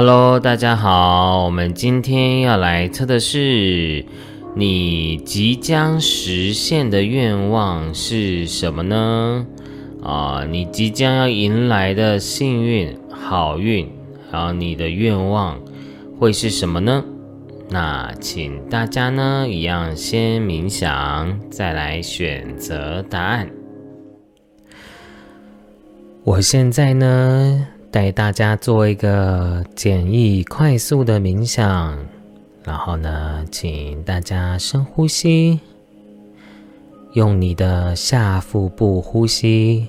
Hello，大家好，我们今天要来测的是你即将实现的愿望是什么呢？啊，你即将要迎来的幸运、好运，还有你的愿望会是什么呢？那请大家呢，一样先冥想，再来选择答案。我现在呢，带大家做一个简易、快速的冥想，然后呢，请大家深呼吸，用你的下腹部呼吸。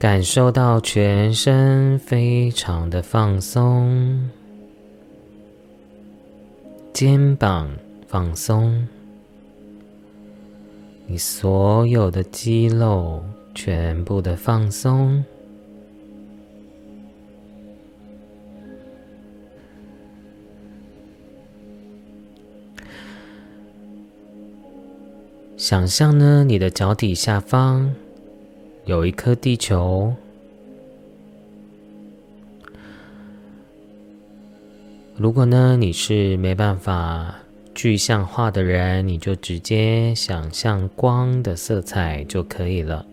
感受到全身非常的放松，肩膀放松，你所有的肌肉全部的放松。想象呢，你的脚底下方。有一颗地球。如果呢你是没办法具象化的人，你就直接想象光的色彩就可以了。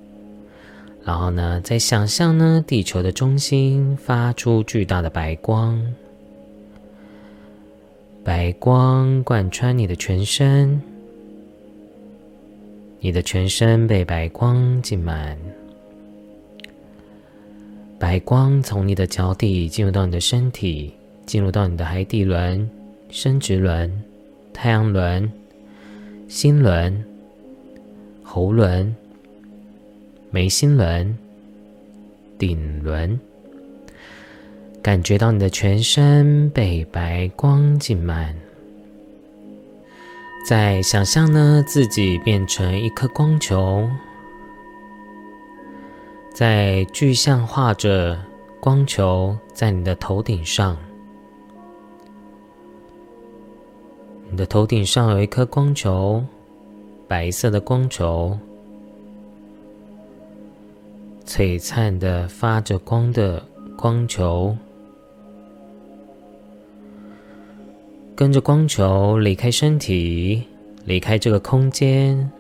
然后呢，再想象呢地球的中心发出巨大的白光，白光贯穿你的全身，你的全身被白光浸满。白光从你的脚底进入到你的身体，进入到你的海底轮、生殖轮、太阳轮、心轮、喉轮、眉心轮、顶轮，感觉到你的全身被白光浸满。再想象呢，自己变成一颗光球。在具象化着光球在你的头顶上，你的头顶上有一颗光球，白色的光球，璀璨的发着光的光球，跟着光球离开身体，离开这个空间。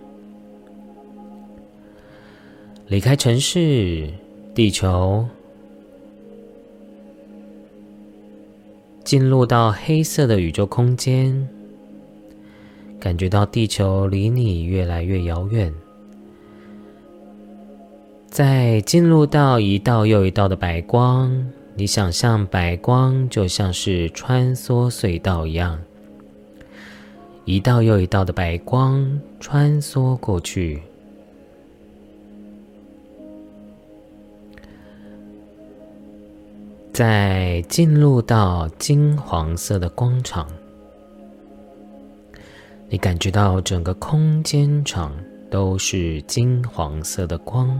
离开城市，地球，进入到黑色的宇宙空间，感觉到地球离你越来越遥远。再进入到一道又一道的白光，你想象白光就像是穿梭隧道一样，一道又一道的白光穿梭过去。在进入到金黄色的光场，你感觉到整个空间场都是金黄色的光。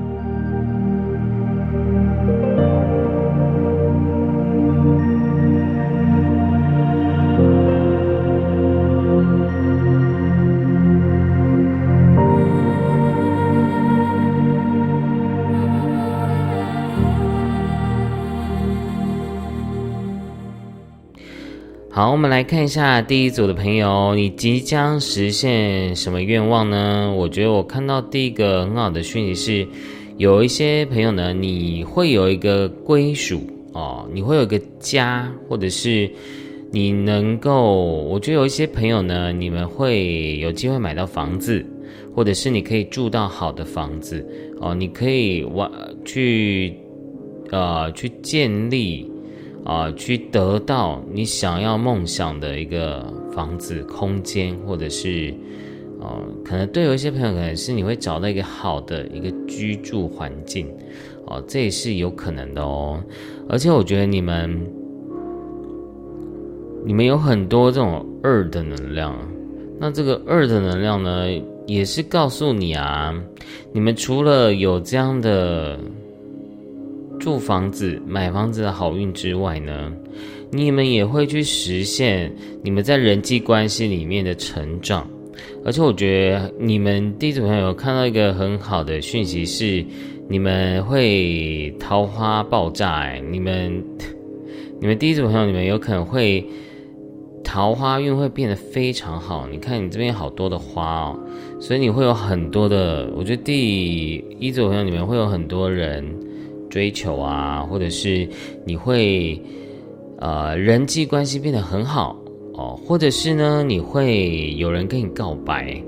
好，我们来看一下第一组的朋友，你即将实现什么愿望呢？我觉得我看到第一个很好的讯息是，有一些朋友呢，你会有一个归属哦，你会有一个家，或者是你能够，我觉得有一些朋友呢，你们会有机会买到房子，或者是你可以住到好的房子哦，你可以往去呃去建立。啊，去得到你想要梦想的一个房子空间，或者是，呃，可能对有一些朋友，可能是你会找到一个好的一个居住环境，哦，这也是有可能的哦。而且我觉得你们，你们有很多这种二的能量，那这个二的能量呢，也是告诉你啊，你们除了有这样的。住房子、买房子的好运之外呢，你们也会去实现你们在人际关系里面的成长。而且我觉得你们第一组朋友看到一个很好的讯息是，你们会桃花爆炸。你们、你们第一组朋友，你们有可能会桃花运会变得非常好。你看你这边好多的花哦，所以你会有很多的。我觉得第一组朋友，你们会有很多人。追求啊，或者是你会呃人际关系变得很好哦，或者是呢你会有人跟你告白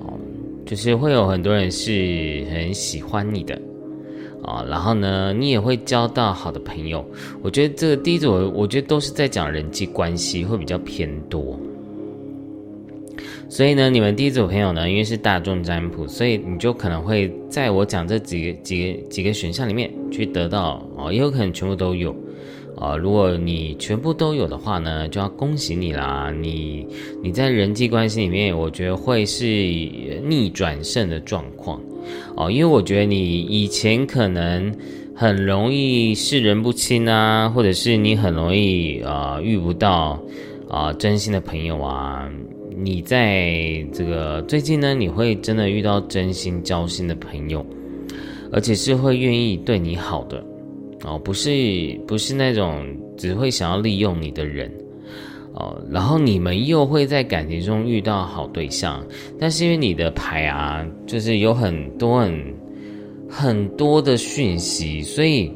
哦，就是会有很多人是很喜欢你的啊，然后呢你也会交到好的朋友。我觉得这个第一组，我觉得都是在讲人际关系会比较偏多。所以呢，你们第一组朋友呢，因为是大众占卜，所以你就可能会在我讲这几个几个几个选项里面去得到哦，也有可能全部都有啊。如果你全部都有的话呢，就要恭喜你啦！你你在人际关系里面，我觉得会是逆转胜的状况哦，因为我觉得你以前可能很容易视人不清啊，或者是你很容易啊遇不到啊真心的朋友啊。你在这个最近呢，你会真的遇到真心交心的朋友，而且是会愿意对你好的哦，不是不是那种只会想要利用你的人哦。然后你们又会在感情中遇到好对象，但是因为你的牌啊，就是有很多很很多的讯息，所以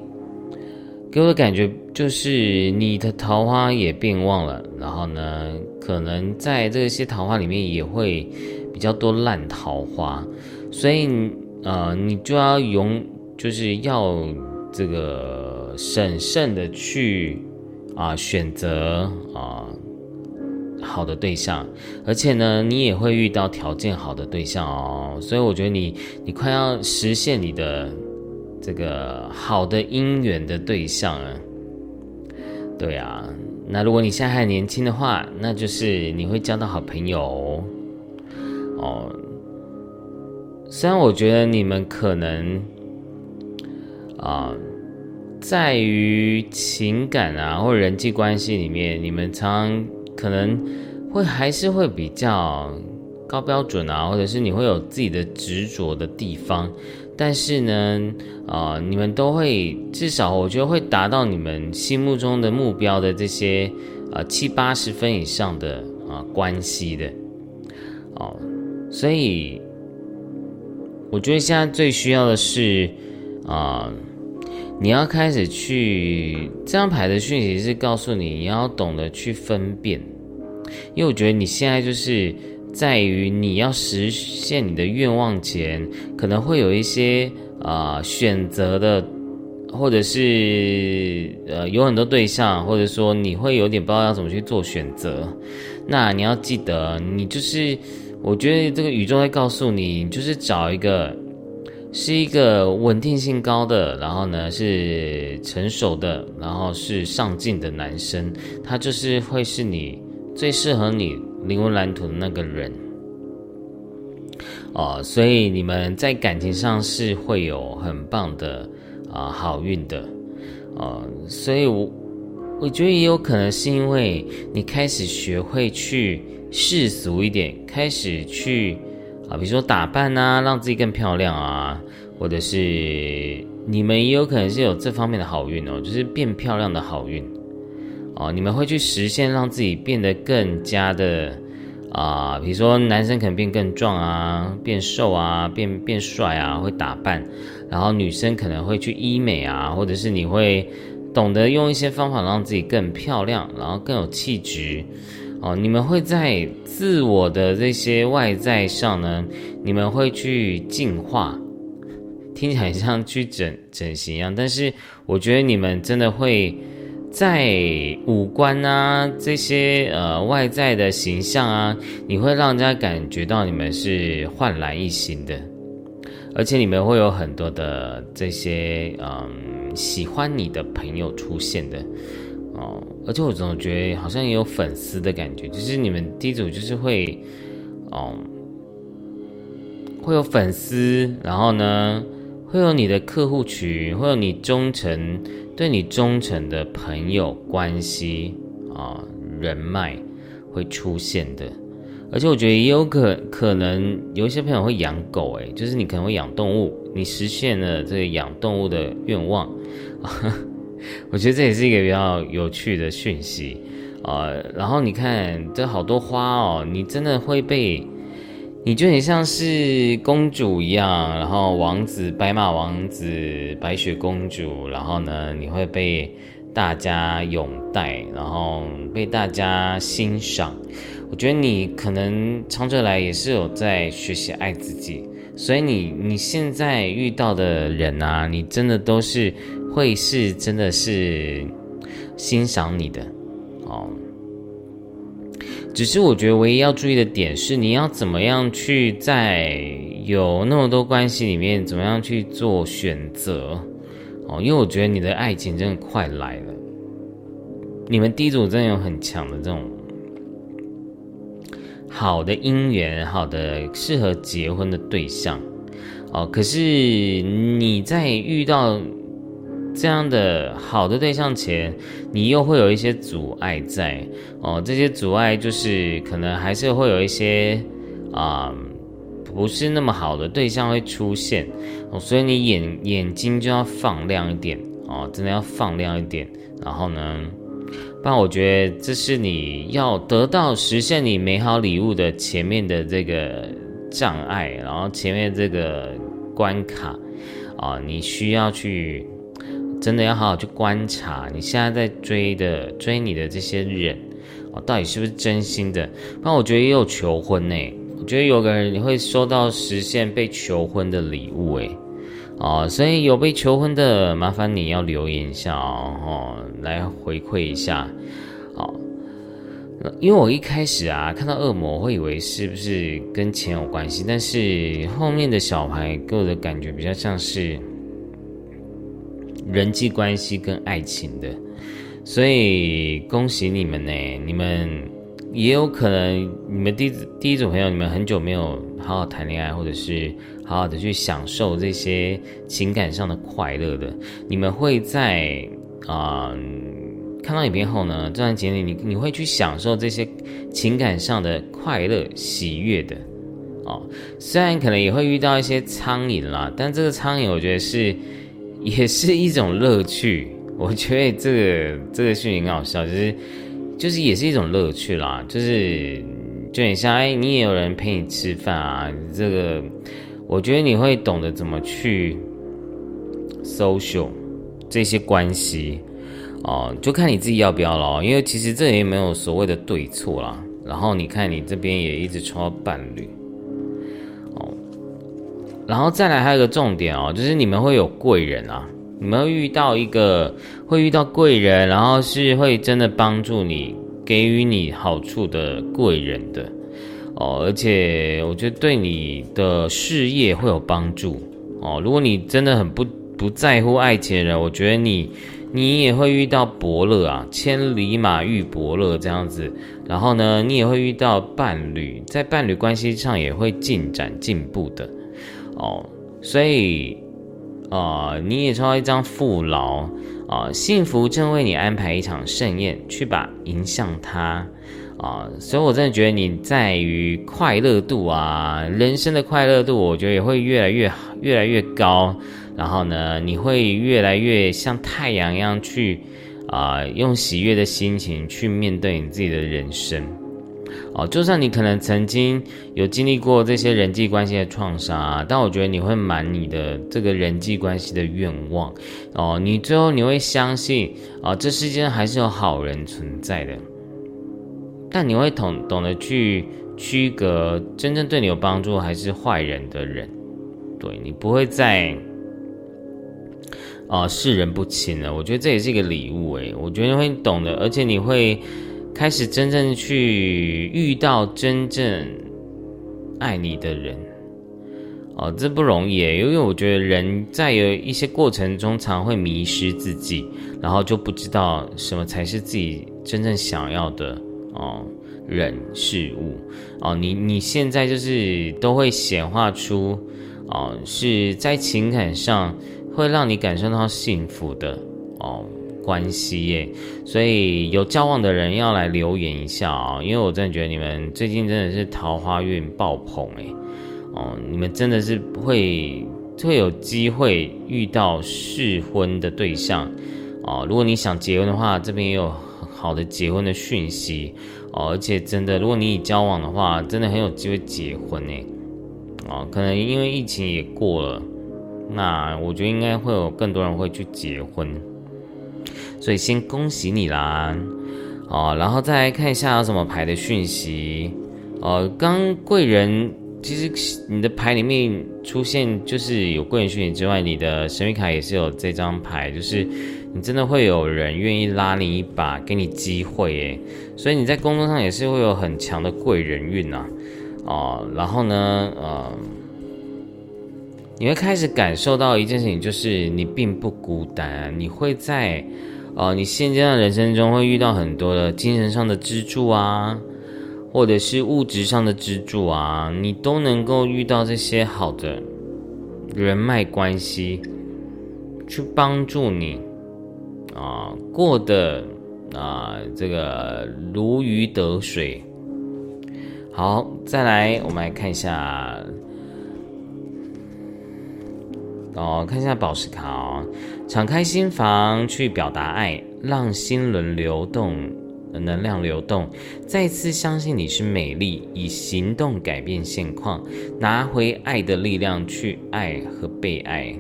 给我的感觉就是你的桃花也变旺了。然后呢？可能在这些桃花里面也会比较多烂桃花，所以呃，你就要用，就是要这个审慎的去啊选择啊好的对象，而且呢，你也会遇到条件好的对象哦，所以我觉得你你快要实现你的这个好的姻缘的对象啊，对啊。那如果你现在还年轻的话，那就是你会交到好朋友哦。虽然我觉得你们可能啊，在于情感啊或人际关系里面，你们常可能会还是会比较高标准啊，或者是你会有自己的执着的地方。但是呢，啊，你们都会至少，我觉得会达到你们心目中的目标的这些，啊，七八十分以上的啊关系的，哦，所以我觉得现在最需要的是，啊，你要开始去这张牌的讯息是告诉你，你要懂得去分辨，因为我觉得你现在就是。在于你要实现你的愿望前，可能会有一些啊选择的，或者是呃有很多对象，或者说你会有点不知道要怎么去做选择。那你要记得，你就是我觉得这个宇宙会告诉你，就是找一个是一个稳定性高的，然后呢是成熟的，然后是上进的男生，他就是会是你最适合你。灵魂蓝图的那个人，哦，所以你们在感情上是会有很棒的啊好运的，啊，所以我我觉得也有可能是因为你开始学会去世俗一点，开始去啊，比如说打扮啊，让自己更漂亮啊，或者是你们也有可能是有这方面的好运哦，就是变漂亮的好运。哦，你们会去实现让自己变得更加的啊，比如说男生可能变更壮啊，变瘦啊，变变帅啊，会打扮，然后女生可能会去医美啊，或者是你会懂得用一些方法让自己更漂亮，然后更有气质。哦，你们会在自我的这些外在上呢，你们会去进化，听起来像去整整形一样，但是我觉得你们真的会在五官啊这些呃外在的形象啊，你会让人家感觉到你们是焕然一新的，而且你们会有很多的这些嗯喜欢你的朋友出现的。哦，而且我总觉得好像也有粉丝的感觉，就是你们第一组就是会，哦，会有粉丝，然后呢，会有你的客户群，会有你忠诚对你忠诚的朋友关系啊人脉会出现的，而且我觉得也有可可能有一些朋友会养狗，诶，就是你可能会养动物，你实现了这个养动物的愿望。我觉得这也是一个比较有趣的讯息，呃，然后你看这好多花哦，你真的会被，你就很像是公主一样，然后王子、白马王子、白雪公主，然后呢，你会被大家拥戴，然后被大家欣赏。我觉得你可能长久来也是有在学习爱自己，所以你你现在遇到的人啊，你真的都是。会是真的是欣赏你的，只是我觉得唯一要注意的点是，你要怎么样去在有那么多关系里面，怎么样去做选择哦？因为我觉得你的爱情真的快来了，你们第一组真的有很强的这种好的姻缘，好的适合结婚的对象哦。可是你在遇到。这样的好的对象前，你又会有一些阻碍在哦。这些阻碍就是可能还是会有一些啊，不是那么好的对象会出现哦。所以你眼眼睛就要放亮一点哦，真的要放亮一点。然后呢，不然我觉得这是你要得到实现你美好礼物的前面的这个障碍，然后前面这个关卡啊，你需要去。真的要好好去观察你现在在追的追你的这些人哦，到底是不是真心的？不然我觉得也有求婚呢。我觉得有个人你会收到实现被求婚的礼物哎，哦，所以有被求婚的，麻烦你要留言一下哦，来回馈一下。好，因为我一开始啊看到恶魔，会以为是不是跟钱有关系，但是后面的小孩给我的感觉比较像是。人际关系跟爱情的，所以恭喜你们呢！你们也有可能，你们第第一组朋友，你们很久没有好好谈恋爱，或者是好好的去享受这些情感上的快乐的，你们会在啊看到影片后呢，这段经历你你会去享受这些情感上的快乐喜悦的哦。虽然可能也会遇到一些苍蝇啦，但这个苍蝇我觉得是。也是一种乐趣，我觉得这个这个事情很好笑，就是就是也是一种乐趣啦，就是就很像哎，你也有人陪你吃饭啊，这个我觉得你会懂得怎么去 social 这些关系哦，就看你自己要不要咯，因为其实这也没有所谓的对错啦。然后你看你这边也一直抽到伴侣。然后再来还有一个重点哦，就是你们会有贵人啊，你们会遇到一个会遇到贵人，然后是会真的帮助你、给予你好处的贵人的哦，而且我觉得对你的事业会有帮助哦。如果你真的很不不在乎爱情的人，我觉得你你也会遇到伯乐啊，千里马遇伯乐这样子。然后呢，你也会遇到伴侣，在伴侣关系上也会进展进步的。哦，所以，啊，你也抽到一张父劳啊，幸福正为你安排一场盛宴，去吧，迎向他啊，所以我真的觉得你在于快乐度啊，人生的快乐度，我觉得也会越来越好，越来越高。然后呢，你会越来越像太阳一样去啊，用喜悦的心情去面对你自己的人生。哦，就算你可能曾经有经历过这些人际关系的创伤啊，但我觉得你会满你的这个人际关系的愿望。哦，你最后你会相信啊，这世界上还是有好人存在的。但你会懂懂得去区隔真正对你有帮助还是坏人的人。对你不会再啊视人不清了。我觉得这也是一个礼物诶，我觉得会懂得，而且你会。开始真正去遇到真正爱你的人，哦，这不容易，因为我觉得人在有一些过程中常会迷失自己，然后就不知道什么才是自己真正想要的哦，人事物哦，你你现在就是都会显化出哦，是在情感上会让你感受到幸福的哦。关系耶，所以有交往的人要来留言一下啊，因为我真的觉得你们最近真的是桃花运爆棚哎，哦，你们真的是会会有机会遇到适婚的对象哦。如果你想结婚的话，这边也有好的结婚的讯息哦，而且真的，如果你已交往的话，真的很有机会结婚哎，哦，可能因为疫情也过了，那我觉得应该会有更多人会去结婚。所以先恭喜你啦，哦，然后再来看一下有什么牌的讯息，哦，刚贵人其实你的牌里面出现就是有贵人讯息之外，你的神秘卡也是有这张牌，就是你真的会有人愿意拉你一把，给你机会耶，所以你在工作上也是会有很强的贵人运呐，哦，然后呢，呃，你会开始感受到一件事情，就是你并不孤单，你会在。哦，你现阶段人生中会遇到很多的精神上的支柱啊，或者是物质上的支柱啊，你都能够遇到这些好的人脉关系，去帮助你啊，过得啊这个如鱼得水。好，再来我们来看一下。哦，看一下宝石卡哦，敞开心房去表达爱，让心轮流动，能量流动，再次相信你是美丽，以行动改变现况，拿回爱的力量去爱和被爱。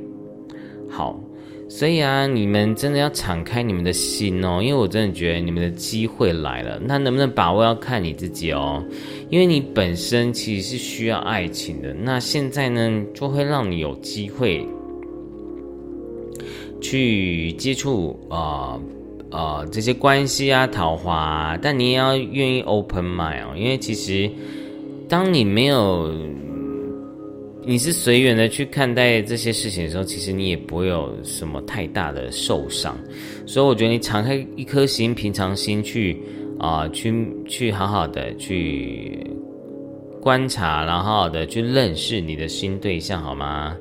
好，所以啊，你们真的要敞开你们的心哦，因为我真的觉得你们的机会来了，那能不能把握要看你自己哦，因为你本身其实是需要爱情的，那现在呢，就会让你有机会。去接触啊啊这些关系啊桃花，但你也要愿意 open mind 哦，因为其实当你没有你是随缘的去看待这些事情的时候，其实你也不会有什么太大的受伤。所以我觉得你敞开一颗心，平常心去啊去去好好的去观察，然后好好的去认识你的新对象，好吗？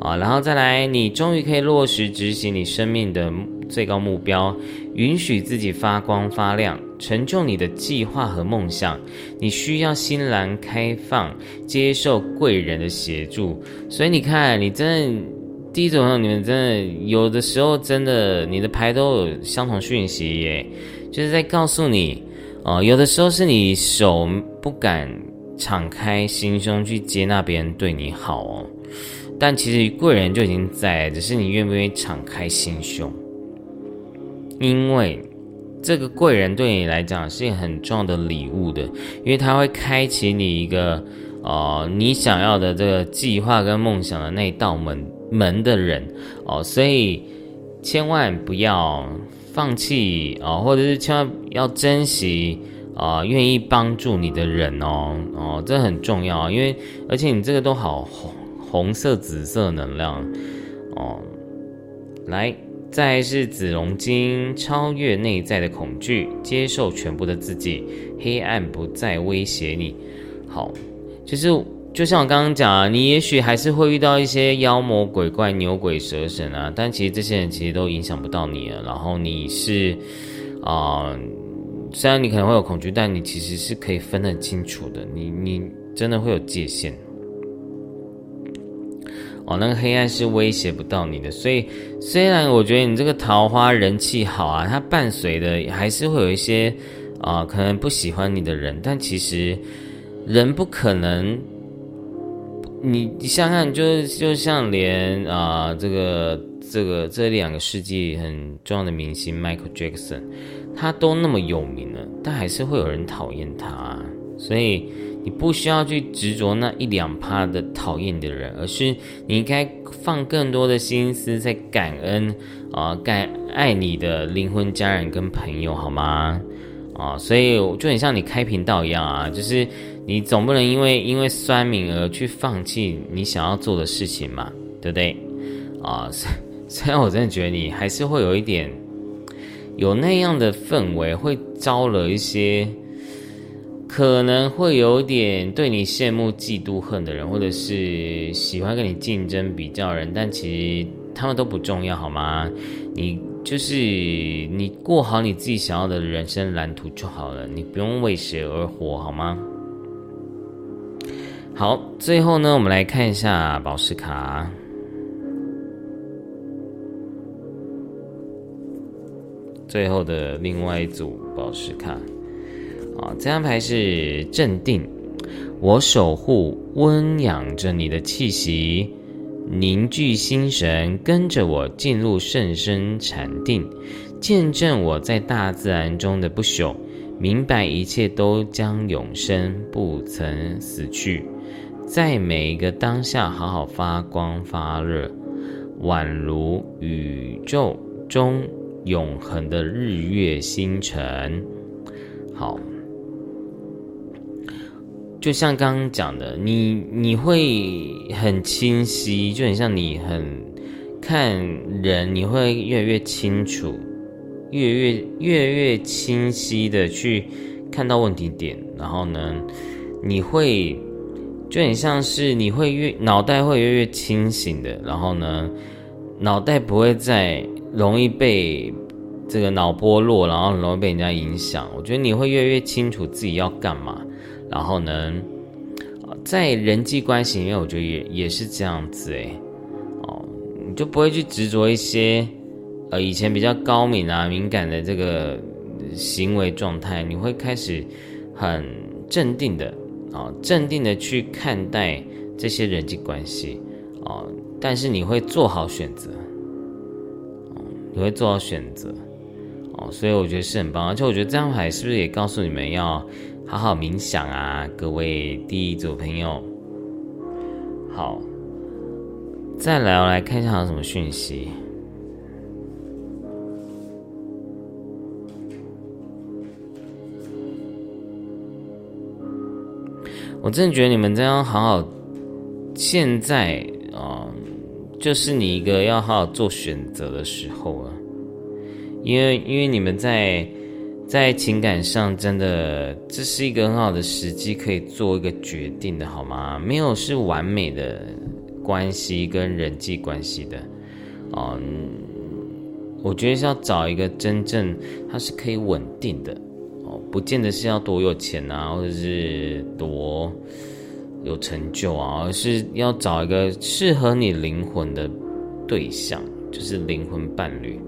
啊，然后再来，你终于可以落实执行你生命的最高目标，允许自己发光发亮，成就你的计划和梦想。你需要欣然开放，接受贵人的协助。所以你看，你真的第一种，你们真的有的时候真的，你的牌都有相同讯息耶，就是在告诉你，哦，有的时候是你手不敢敞开心胸去接纳别人对你好哦。但其实贵人就已经在，只是你愿不愿意敞开心胸。因为这个贵人对你来讲是很重要的礼物的，因为他会开启你一个呃你想要的这个计划跟梦想的那道门门的人哦，所以千万不要放弃哦，或者是千万要珍惜啊，愿意帮助你的人哦哦，这很重要，因为而且你这个都好。红色、紫色能量，哦，来，再是紫龙金，超越内在的恐惧，接受全部的自己，黑暗不再威胁你。好，就是就像我刚刚讲啊，你也许还是会遇到一些妖魔鬼怪、牛鬼蛇神啊，但其实这些人其实都影响不到你了。然后你是啊，虽然你可能会有恐惧，但你其实是可以分得清楚的。你你真的会有界限。哦，那个黑暗是威胁不到你的。所以，虽然我觉得你这个桃花人气好啊，它伴随的还是会有一些啊，可能不喜欢你的人。但其实人不可能，你你想想，就就像连啊，这个这个这两个世纪很重要的明星 Michael Jackson，他都那么有名了，但还是会有人讨厌他。所以。你不需要去执着那一两趴的讨厌的人，而是你应该放更多的心思在感恩啊，感爱你的灵魂家人跟朋友，好吗？啊，所以就很像你开频道一样啊，就是你总不能因为因为酸敏而去放弃你想要做的事情嘛，对不对？啊，虽然我真的觉得你还是会有一点有那样的氛围，会招了一些。可能会有点对你羡慕、嫉妒、恨的人，或者是喜欢跟你竞争、比较人，但其实他们都不重要，好吗？你就是你过好你自己想要的人生蓝图就好了，你不用为谁而活，好吗？好，最后呢，我们来看一下宝石卡，最后的另外一组宝石卡。啊，这张牌是镇定，我守护温养着你的气息，凝聚心神，跟着我进入甚深禅定，见证我在大自然中的不朽，明白一切都将永生，不曾死去，在每一个当下好好发光发热，宛如宇宙中永恒的日月星辰。好。就像刚刚讲的，你你会很清晰，就很像你很看人，你会越来越清楚，越越越来越清晰的去看到问题点，然后呢，你会就很像是你会越脑袋会越越清醒的，然后呢，脑袋不会再容易被这个脑波弱，然后容易被人家影响。我觉得你会越来越清楚自己要干嘛。然后呢，在人际关系里面，我觉得也也是这样子诶，哦，你就不会去执着一些，呃，以前比较高敏啊、敏感的这个行为状态，你会开始很镇定的，啊，镇定的去看待这些人际关系，哦，但是你会做好选择，你会做好选择，哦，所以我觉得是很棒，而且我觉得这张牌是不是也告诉你们要。好好冥想啊，各位第一组朋友。好，再来，我来看一下有什么讯息。我真的觉得你们这样好好，现在啊，就是你一个要好好做选择的时候啊，因为因为你们在。在情感上，真的这是一个很好的时机，可以做一个决定的，好吗？没有是完美的关系跟人际关系的，嗯，我觉得是要找一个真正它是可以稳定的哦，不见得是要多有钱啊，或者是多有成就啊，而是要找一个适合你灵魂的对象，就是灵魂伴侣，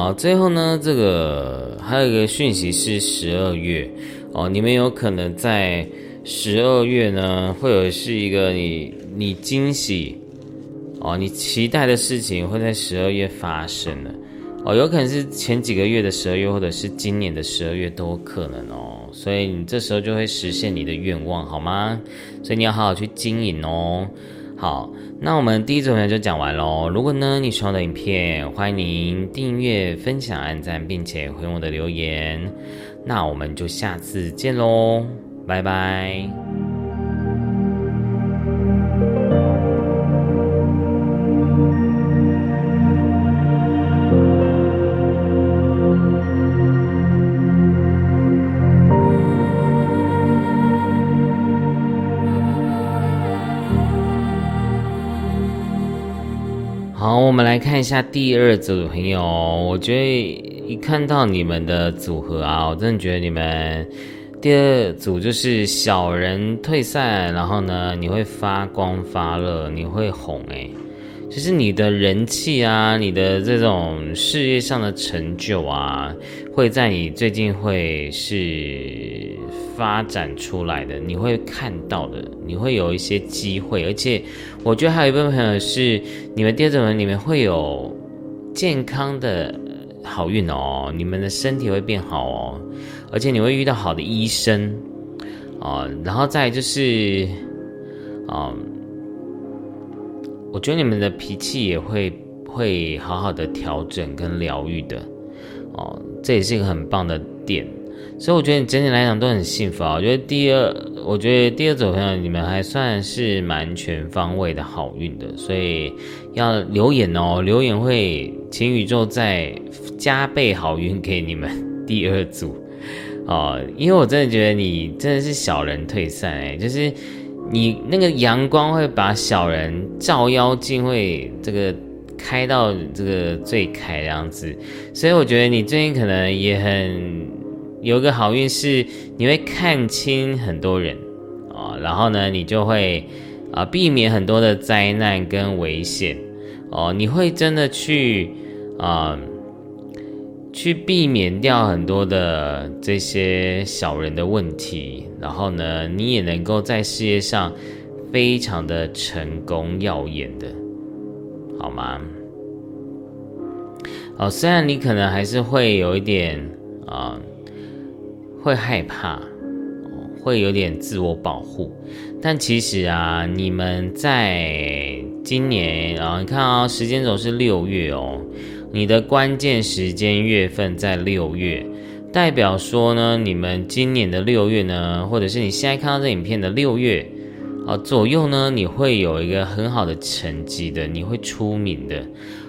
好，最后呢，这个还有一个讯息是十二月哦，你们有可能在十二月呢，会有是一个你你惊喜哦，你期待的事情会在十二月发生的哦，有可能是前几个月的十二月，或者是今年的十二月都有可能哦，所以你这时候就会实现你的愿望，好吗？所以你要好好去经营哦。好，那我们第一组呢就讲完喽。如果呢你喜欢的影片，欢迎您订阅、分享、按赞，并且回我的留言。那我们就下次见喽，拜拜。好我们来看一下第二组的朋友。我觉得一看到你们的组合啊，我真的觉得你们第二组就是小人退散，然后呢，你会发光发热，你会红诶。就是你的人气啊，你的这种事业上的成就啊，会在你最近会是发展出来的，你会看到的，你会有一些机会，而且我觉得还有一部分朋友是你们第二种人，你们会有健康的好运哦，你们的身体会变好哦，而且你会遇到好的医生啊，然后再就是啊。我觉得你们的脾气也会会好好的调整跟疗愈的，哦，这也是一个很棒的点，所以我觉得你整体来讲都很幸福啊。我觉得第二，我觉得第二组朋友你们还算是蛮全方位的好运的，所以要留言哦，留言会请宇宙再加倍好运给你们 第二组哦，因为我真的觉得你真的是小人退散哎，就是。你那个阳光会把小人照妖镜会这个开到这个最开这样子，所以我觉得你最近可能也很有个好运，是你会看清很多人啊，然后呢，你就会啊避免很多的灾难跟危险哦，你会真的去啊。去避免掉很多的这些小人的问题，然后呢，你也能够在事业上非常的成功耀眼的，好吗？哦，虽然你可能还是会有一点啊，会害怕，会有点自我保护，但其实啊，你们在今年啊，你看啊，时间轴是六月哦。你的关键时间月份在六月，代表说呢，你们今年的六月呢，或者是你现在看到这影片的六月啊左右呢，你会有一个很好的成绩的，你会出名的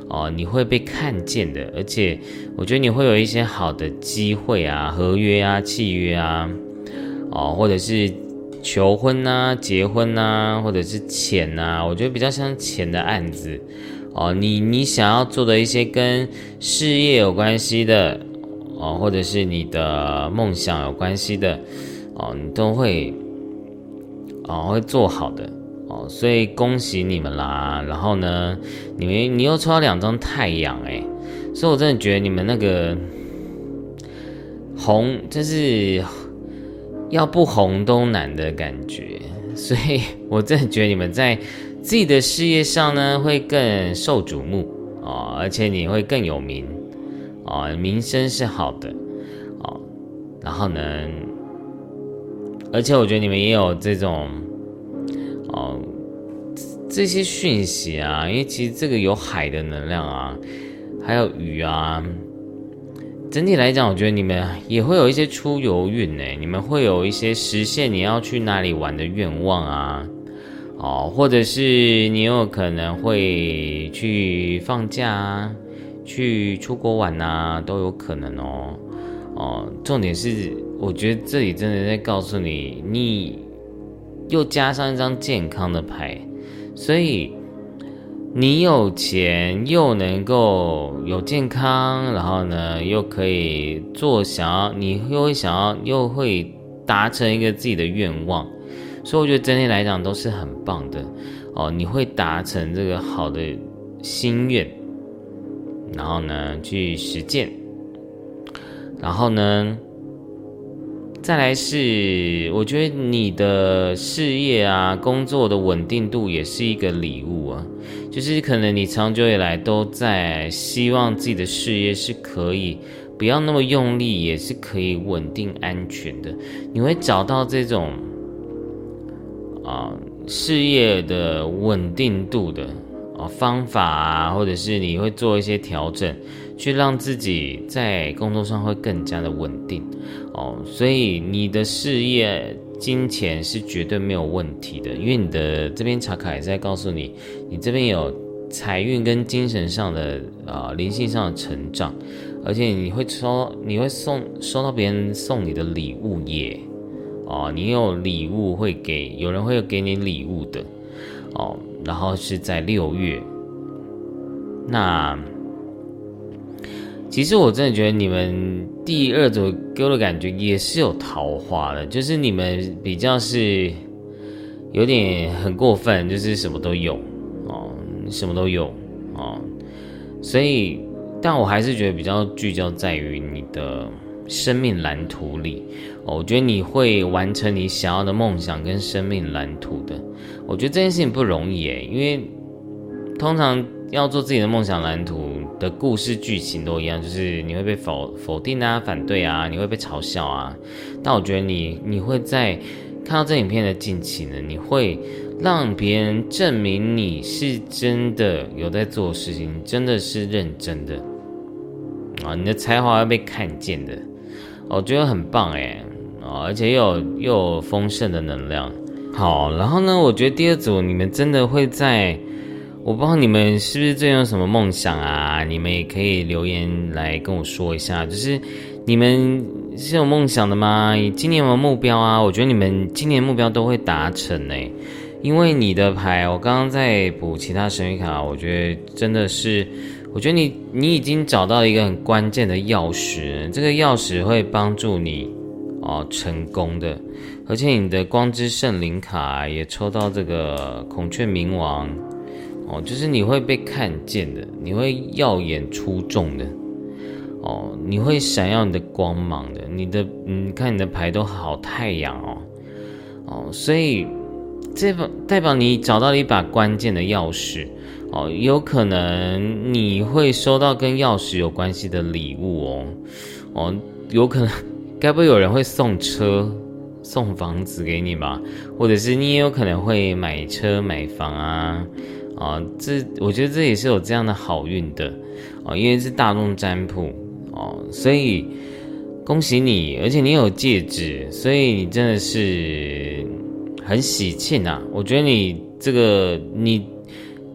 哦，你会被看见的，而且我觉得你会有一些好的机会啊，合约啊，契约啊，哦，或者是求婚呐，结婚呐，或者是钱呐，我觉得比较像钱的案子。哦，你你想要做的一些跟事业有关系的，哦，或者是你的梦想有关系的，哦，你都会，哦，会做好的，哦，所以恭喜你们啦。然后呢，你们你又抽到两张太阳，哎，所以我真的觉得你们那个红，就是要不红都难的感觉，所以我真的觉得你们在。自己的事业上呢，会更受瞩目啊，而且你会更有名啊，名声是好的啊。然后呢，而且我觉得你们也有这种哦，这些讯息啊，因为其实这个有海的能量啊，还有雨啊，整体来讲，我觉得你们也会有一些出游运呢，你们会有一些实现你要去哪里玩的愿望啊。哦，或者是你有可能会去放假啊，去出国玩呐，都有可能哦。哦，重点是，我觉得这里真的在告诉你，你又加上一张健康的牌，所以你有钱又能够有健康，然后呢，又可以做想要，你又会想要，又会达成一个自己的愿望。所以我觉得整体来讲都是很棒的。哦，你会达成这个好的心愿，然后呢去实践，然后呢再来是我觉得你的事业啊工作的稳定度也是一个礼物啊，就是可能你长久以来都在希望自己的事业是可以不要那么用力，也是可以稳定安全的，你会找到这种。啊，事业的稳定度的啊方法啊，或者是你会做一些调整，去让自己在工作上会更加的稳定哦。所以你的事业、金钱是绝对没有问题的，因为你的这边查卡也在告诉你，你这边有财运跟精神上的啊灵性上的成长，而且你会收，你会送收到别人送你的礼物耶。哦，你有礼物会给，有人会给你礼物的，哦，然后是在六月，那其实我真的觉得你们第二组给我的感觉也是有桃花的，就是你们比较是有点很过分，就是什么都有哦，什么都有哦，所以但我还是觉得比较聚焦在于你的生命蓝图里。我觉得你会完成你想要的梦想跟生命蓝图的，我觉得这件事情不容易诶，因为通常。要做自己的梦想蓝图的故事剧情都一样，就是你会被否否定啊、反对啊，你会被嘲笑啊。但我觉得你你会在看到这影片的近期呢，你会让别人证明你是真的有在做事情，真的是认真的啊！你的才华要被看见的，我觉得很棒哎啊！而且又有又有丰盛的能量。好，然后呢，我觉得第二组你们真的会在。我不知道你们是不是最近有什么梦想啊？你们也可以留言来跟我说一下，就是你们是有梦想的吗？今年有没有目标啊？我觉得你们今年目标都会达成诶，因为你的牌，我刚刚在补其他神谕卡，我觉得真的是，我觉得你你已经找到一个很关键的钥匙，这个钥匙会帮助你哦成功的，而且你的光之圣灵卡也抽到这个孔雀冥王。哦，就是你会被看见的，你会耀眼出众的，哦，你会闪耀你的光芒的，你的，你看你的牌都好太阳哦，哦，所以这把代表你找到了一把关键的钥匙，哦，有可能你会收到跟钥匙有关系的礼物哦，哦，有可能，该不会有人会送车、送房子给你吧？或者是你也有可能会买车、买房啊？啊，这我觉得这也是有这样的好运的，哦，因为是大众占卜哦，所以恭喜你，而且你有戒指，所以你真的是很喜庆啊！我觉得你这个你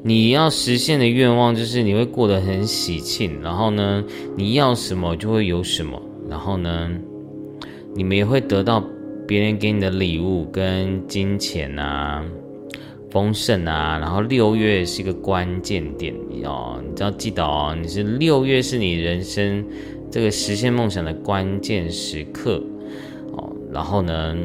你要实现的愿望就是你会过得很喜庆，然后呢，你要什么就会有什么，然后呢，你们也会得到别人给你的礼物跟金钱啊。丰盛啊，然后六月是一个关键点哦，你只要记得哦，你是六月是你人生这个实现梦想的关键时刻哦。然后呢，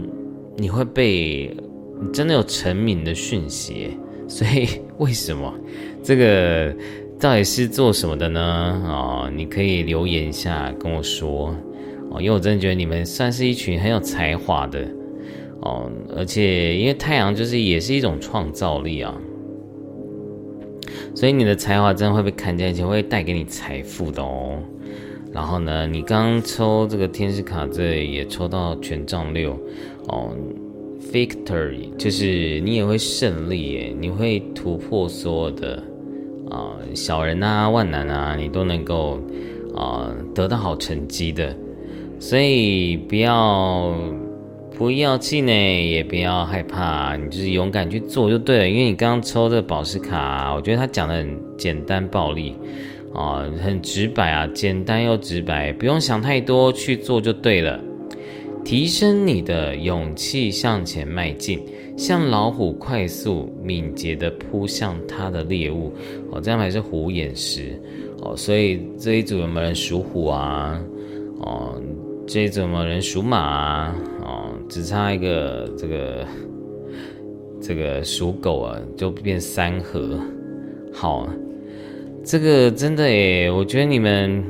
你会被你真的有成名的讯息，所以为什么这个到底是做什么的呢？哦，你可以留言一下跟我说哦，因为我真的觉得你们算是一群很有才华的。哦，而且因为太阳就是也是一种创造力啊，所以你的才华真的会被看见，而且会带给你财富的哦。然后呢，你刚抽这个天使卡，这也抽到权杖六哦，victory 就是你也会胜利耶，你会突破所有的啊小人啊万难啊，你都能够啊得到好成绩的，所以不要。不要气馁，也不要害怕，你就是勇敢去做就对了。因为你刚刚抽这个宝石卡，我觉得他讲的很简单暴力，啊，很直白啊，简单又直白，不用想太多，去做就对了。提升你的勇气，向前迈进，像老虎快速敏捷的扑向它的猎物。哦，这样还是虎眼石。哦，所以这一组有没有人属虎啊？哦，这一组有没有人属马啊？只差一个这个这个属狗啊，就变三合。好，这个真的诶，我觉得你们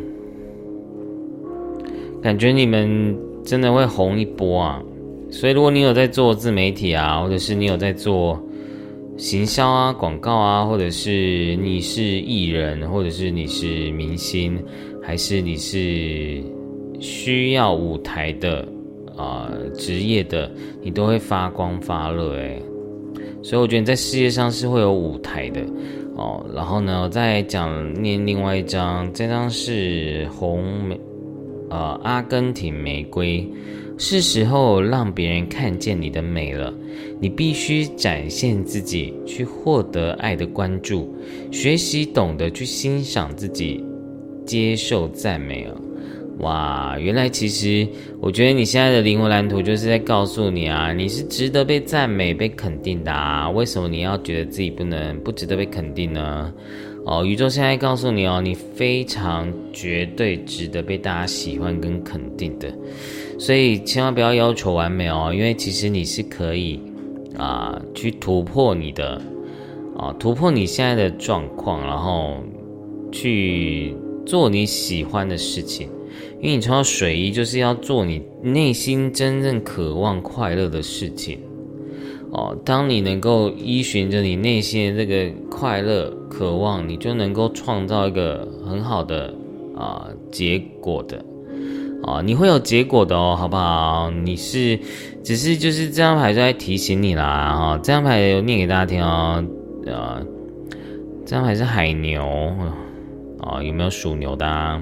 感觉你们真的会红一波啊。所以如果你有在做自媒体啊，或者是你有在做行销啊、广告啊，或者是你是艺人，或者是你是明星，还是你是需要舞台的。啊，职业的你都会发光发热诶，所以我觉得你在事业上是会有舞台的哦。然后呢，我再讲念另外一张，这张是红玫，呃，阿根廷玫瑰，是时候让别人看见你的美了。你必须展现自己，去获得爱的关注，学习懂得去欣赏自己，接受赞美了。哇，原来其实我觉得你现在的灵魂蓝图就是在告诉你啊，你是值得被赞美、被肯定的啊。为什么你要觉得自己不能不值得被肯定呢？哦，宇宙现在告诉你哦，你非常绝对值得被大家喜欢跟肯定的，所以千万不要要求完美哦，因为其实你是可以啊去突破你的啊突破你现在的状况，然后去做你喜欢的事情，因为你穿到水衣就是要做你内心真正渴望快乐的事情。哦，当你能够依循着你内心的这个快乐渴望，你就能够创造一个很好的啊结果的啊，你会有结果的哦，好不好？你是只是就是这张牌在提醒你啦，哈，这张牌有念给大家听哦，啊，这张牌是海牛啊，有没有属牛的？啊？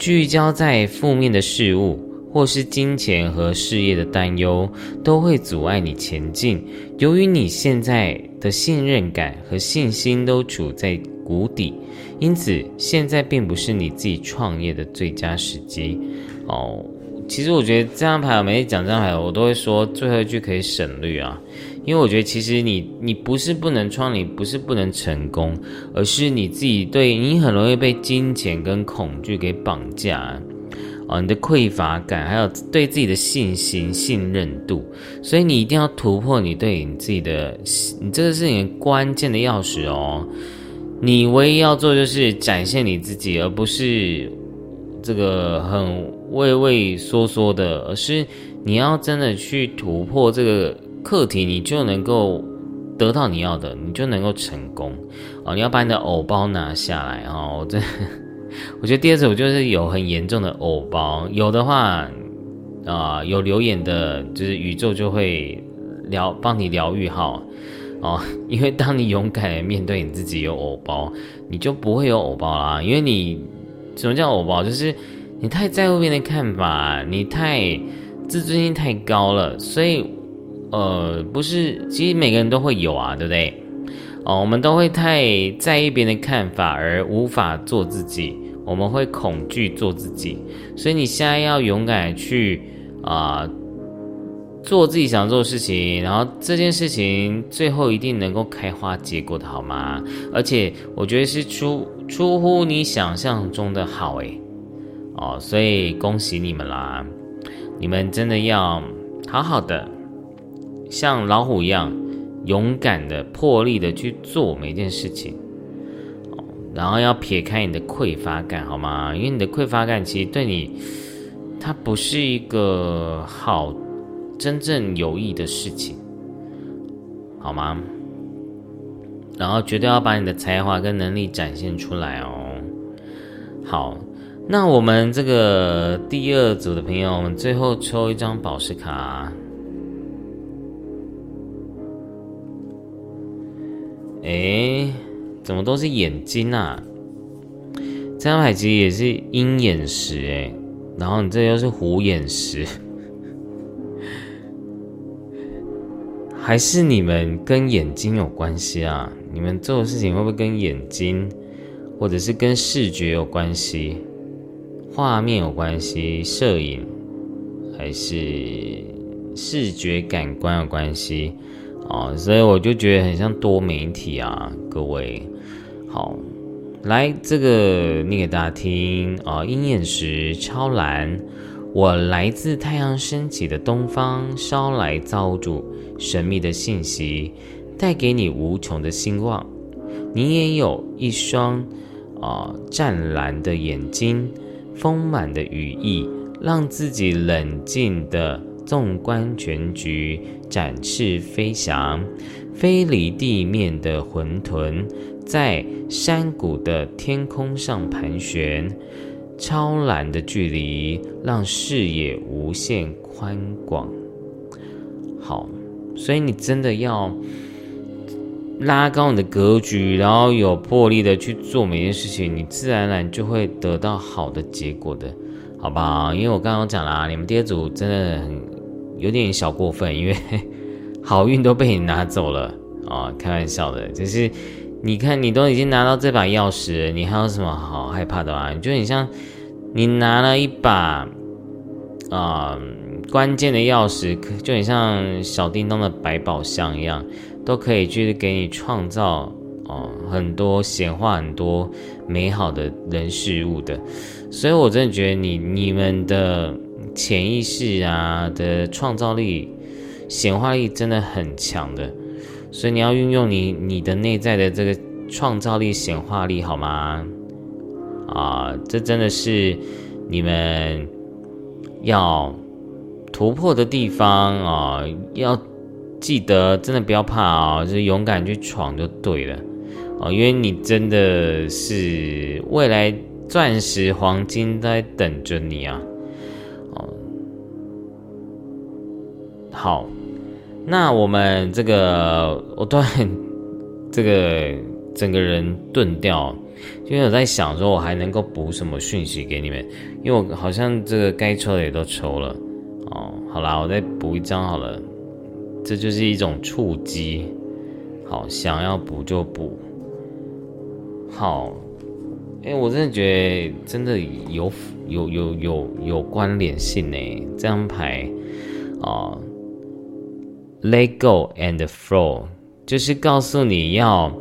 聚焦在负面的事物。或是金钱和事业的担忧都会阻碍你前进。由于你现在的信任感和信心都处在谷底，因此现在并不是你自己创业的最佳时机。哦，其实我觉得这张牌，每次讲这张牌，我都会说最后一句可以省略啊，因为我觉得其实你你不是不能创，你不是不能成功，而是你自己对你很容易被金钱跟恐惧给绑架。啊，你的匮乏感，还有对自己的信心、信任度，所以你一定要突破你对你自己的，你这个是你关键的钥匙哦。你唯一要做就是展现你自己，而不是这个很畏畏缩缩的，而是你要真的去突破这个课题，你就能够得到你要的，你就能够成功。哦，你要把你的藕包拿下来哦，我这。我觉得第二组就是有很严重的偶包，有的话，啊，有留言的，就是宇宙就会疗帮你疗愈好哦。因为当你勇敢的面对你自己有偶包，你就不会有偶包啦。因为你什么叫偶包？就是你太在乎别人的看法，你太自尊心太高了，所以呃，不是，其实每个人都会有啊，对不对？哦，我们都会太在意别人的看法而无法做自己，我们会恐惧做自己，所以你现在要勇敢去啊做自己想做的事情，然后这件事情最后一定能够开花结果的好吗？而且我觉得是出出乎你想象中的好诶。哦，所以恭喜你们啦，你们真的要好好的像老虎一样。勇敢的、破例的去做每件事情，然后要撇开你的匮乏感，好吗？因为你的匮乏感其实对你，它不是一个好、真正有益的事情，好吗？然后绝对要把你的才华跟能力展现出来哦。好，那我们这个第二组的朋友，我们最后抽一张宝石卡。哎，怎么都是眼睛啊？这张牌其实也是鹰眼石哎，然后你这又是虎眼石，还是你们跟眼睛有关系啊？你们做的事情会不会跟眼睛，或者是跟视觉有关系？画面有关系？摄影还是视觉感官有关系？啊，所以我就觉得很像多媒体啊，各位，好，来这个念给大家听啊，鹰眼石超蓝，我来自太阳升起的东方，捎来造物主神秘的信息，带给你无穷的兴望。你也有一双啊湛蓝的眼睛，丰满的羽翼，让自己冷静的。纵观全局，展翅飞翔，飞离地面的混沌，在山谷的天空上盘旋，超蓝的距离让视野无限宽广。好，所以你真的要拉高你的格局，然后有魄力的去做每件事情，你自然而然就会得到好的结果的，好不好？因为我刚刚讲了，你们第二组真的很。有点小过分，因为 好运都被你拿走了啊！开玩笑的，就是你看，你都已经拿到这把钥匙，你还有什么好害怕的啊？就很像你拿了一把啊关键的钥匙，就很像小叮当的百宝箱一样，都可以去给你创造哦，很多显化很多美好的人事物的，所以我真的觉得你你们的潜意识啊的创造力、显化力真的很强的，所以你要运用你你的内在的这个创造力、显化力，好吗？啊，这真的是你们要突破的地方啊，要。记得真的不要怕啊，就勇敢去闯就对了哦，因为你真的是未来钻石黄金在等着你啊！好，那我们这个我突然这个整个人顿掉，因为我在想说我还能够补什么讯息给你们，因为我好像这个该抽的也都抽了哦。好啦，我再补一张好了。这就是一种触击，好，想要补就补，好，哎，我真的觉得真的有有有有有关联性呢。这张牌啊，Let go and flow，就是告诉你要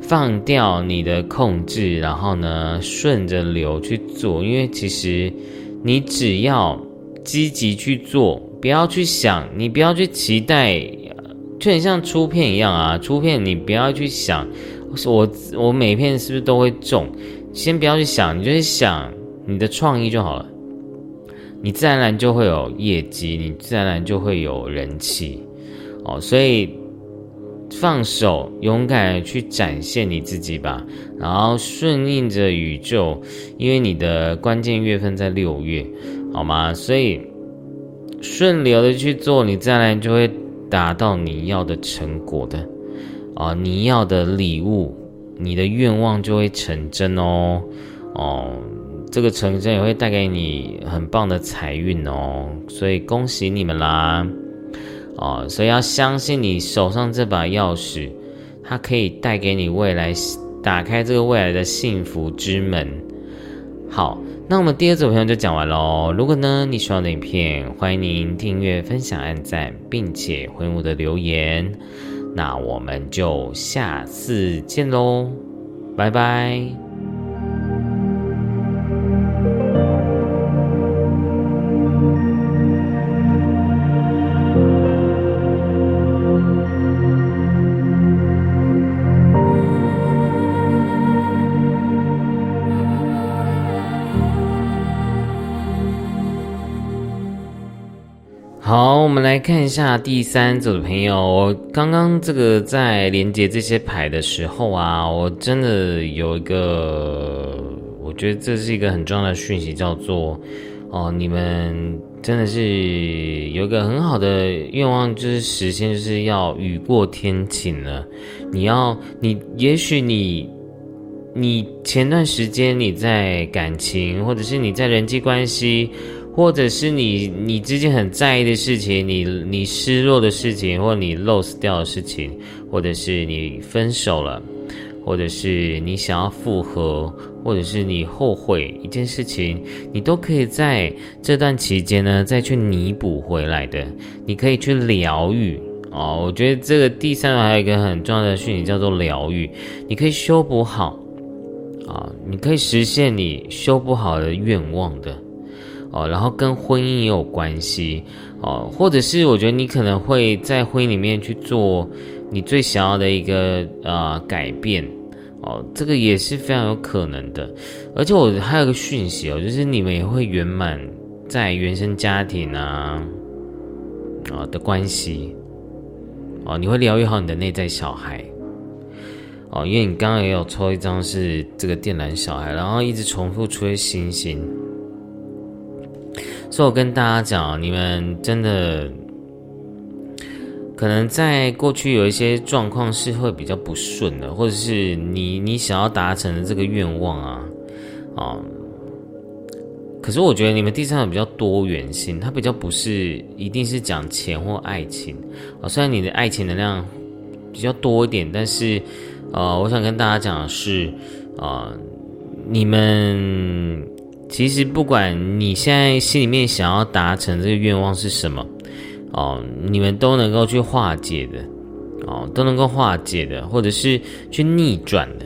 放掉你的控制，然后呢，顺着流去做，因为其实你只要积极去做。不要去想，你不要去期待，就很像出片一样啊！出片你不要去想，我我每片是不是都会中？先不要去想，你就想你的创意就好了，你自然而然就会有业绩，你自然而然就会有人气哦。所以放手，勇敢去展现你自己吧，然后顺应着宇宙，因为你的关键月份在六月，好吗？所以。顺流的去做，你再来就会达到你要的成果的，啊，你要的礼物，你的愿望就会成真哦，哦，这个成真也会带给你很棒的财运哦，所以恭喜你们啦，哦，所以要相信你手上这把钥匙，它可以带给你未来，打开这个未来的幸福之门，好。那我们第二组朋友就讲完喽。如果呢你喜欢的影片，欢迎您订阅、分享、按赞，并且回我的留言。那我们就下次见喽，拜拜。我们来看一下第三组的朋友。我刚刚这个在连接这些牌的时候啊，我真的有一个，我觉得这是一个很重要的讯息，叫做哦，你们真的是有一个很好的愿望，就是实现，就是要雨过天晴了。你要，你也许你，你前段时间你在感情，或者是你在人际关系。或者是你你之前很在意的事情，你你失落的事情，或你 lose 掉的事情，或者是你分手了，或者是你想要复合，或者是你后悔一件事情，你都可以在这段期间呢再去弥补回来的。你可以去疗愈哦。我觉得这个第三个还有一个很重要的讯息叫做疗愈，你可以修补好啊，你可以实现你修补好的愿望的。哦，然后跟婚姻也有关系哦，或者是我觉得你可能会在婚姻里面去做你最想要的一个呃改变哦，这个也是非常有可能的。而且我还有个讯息哦，就是你们也会圆满在原生家庭啊啊的关系哦，你会疗愈好你的内在小孩哦，因为你刚刚也有抽一张是这个电缆小孩，然后一直重复出现星星。所以我跟大家讲，你们真的可能在过去有一些状况是会比较不顺的，或者是你你想要达成的这个愿望啊，啊，可是我觉得你们第三个比较多元性，它比较不是一定是讲钱或爱情啊。虽然你的爱情能量比较多一点，但是呃，我想跟大家讲的是啊，你们。其实不管你现在心里面想要达成这个愿望是什么，哦，你们都能够去化解的，哦，都能够化解的，或者是去逆转的，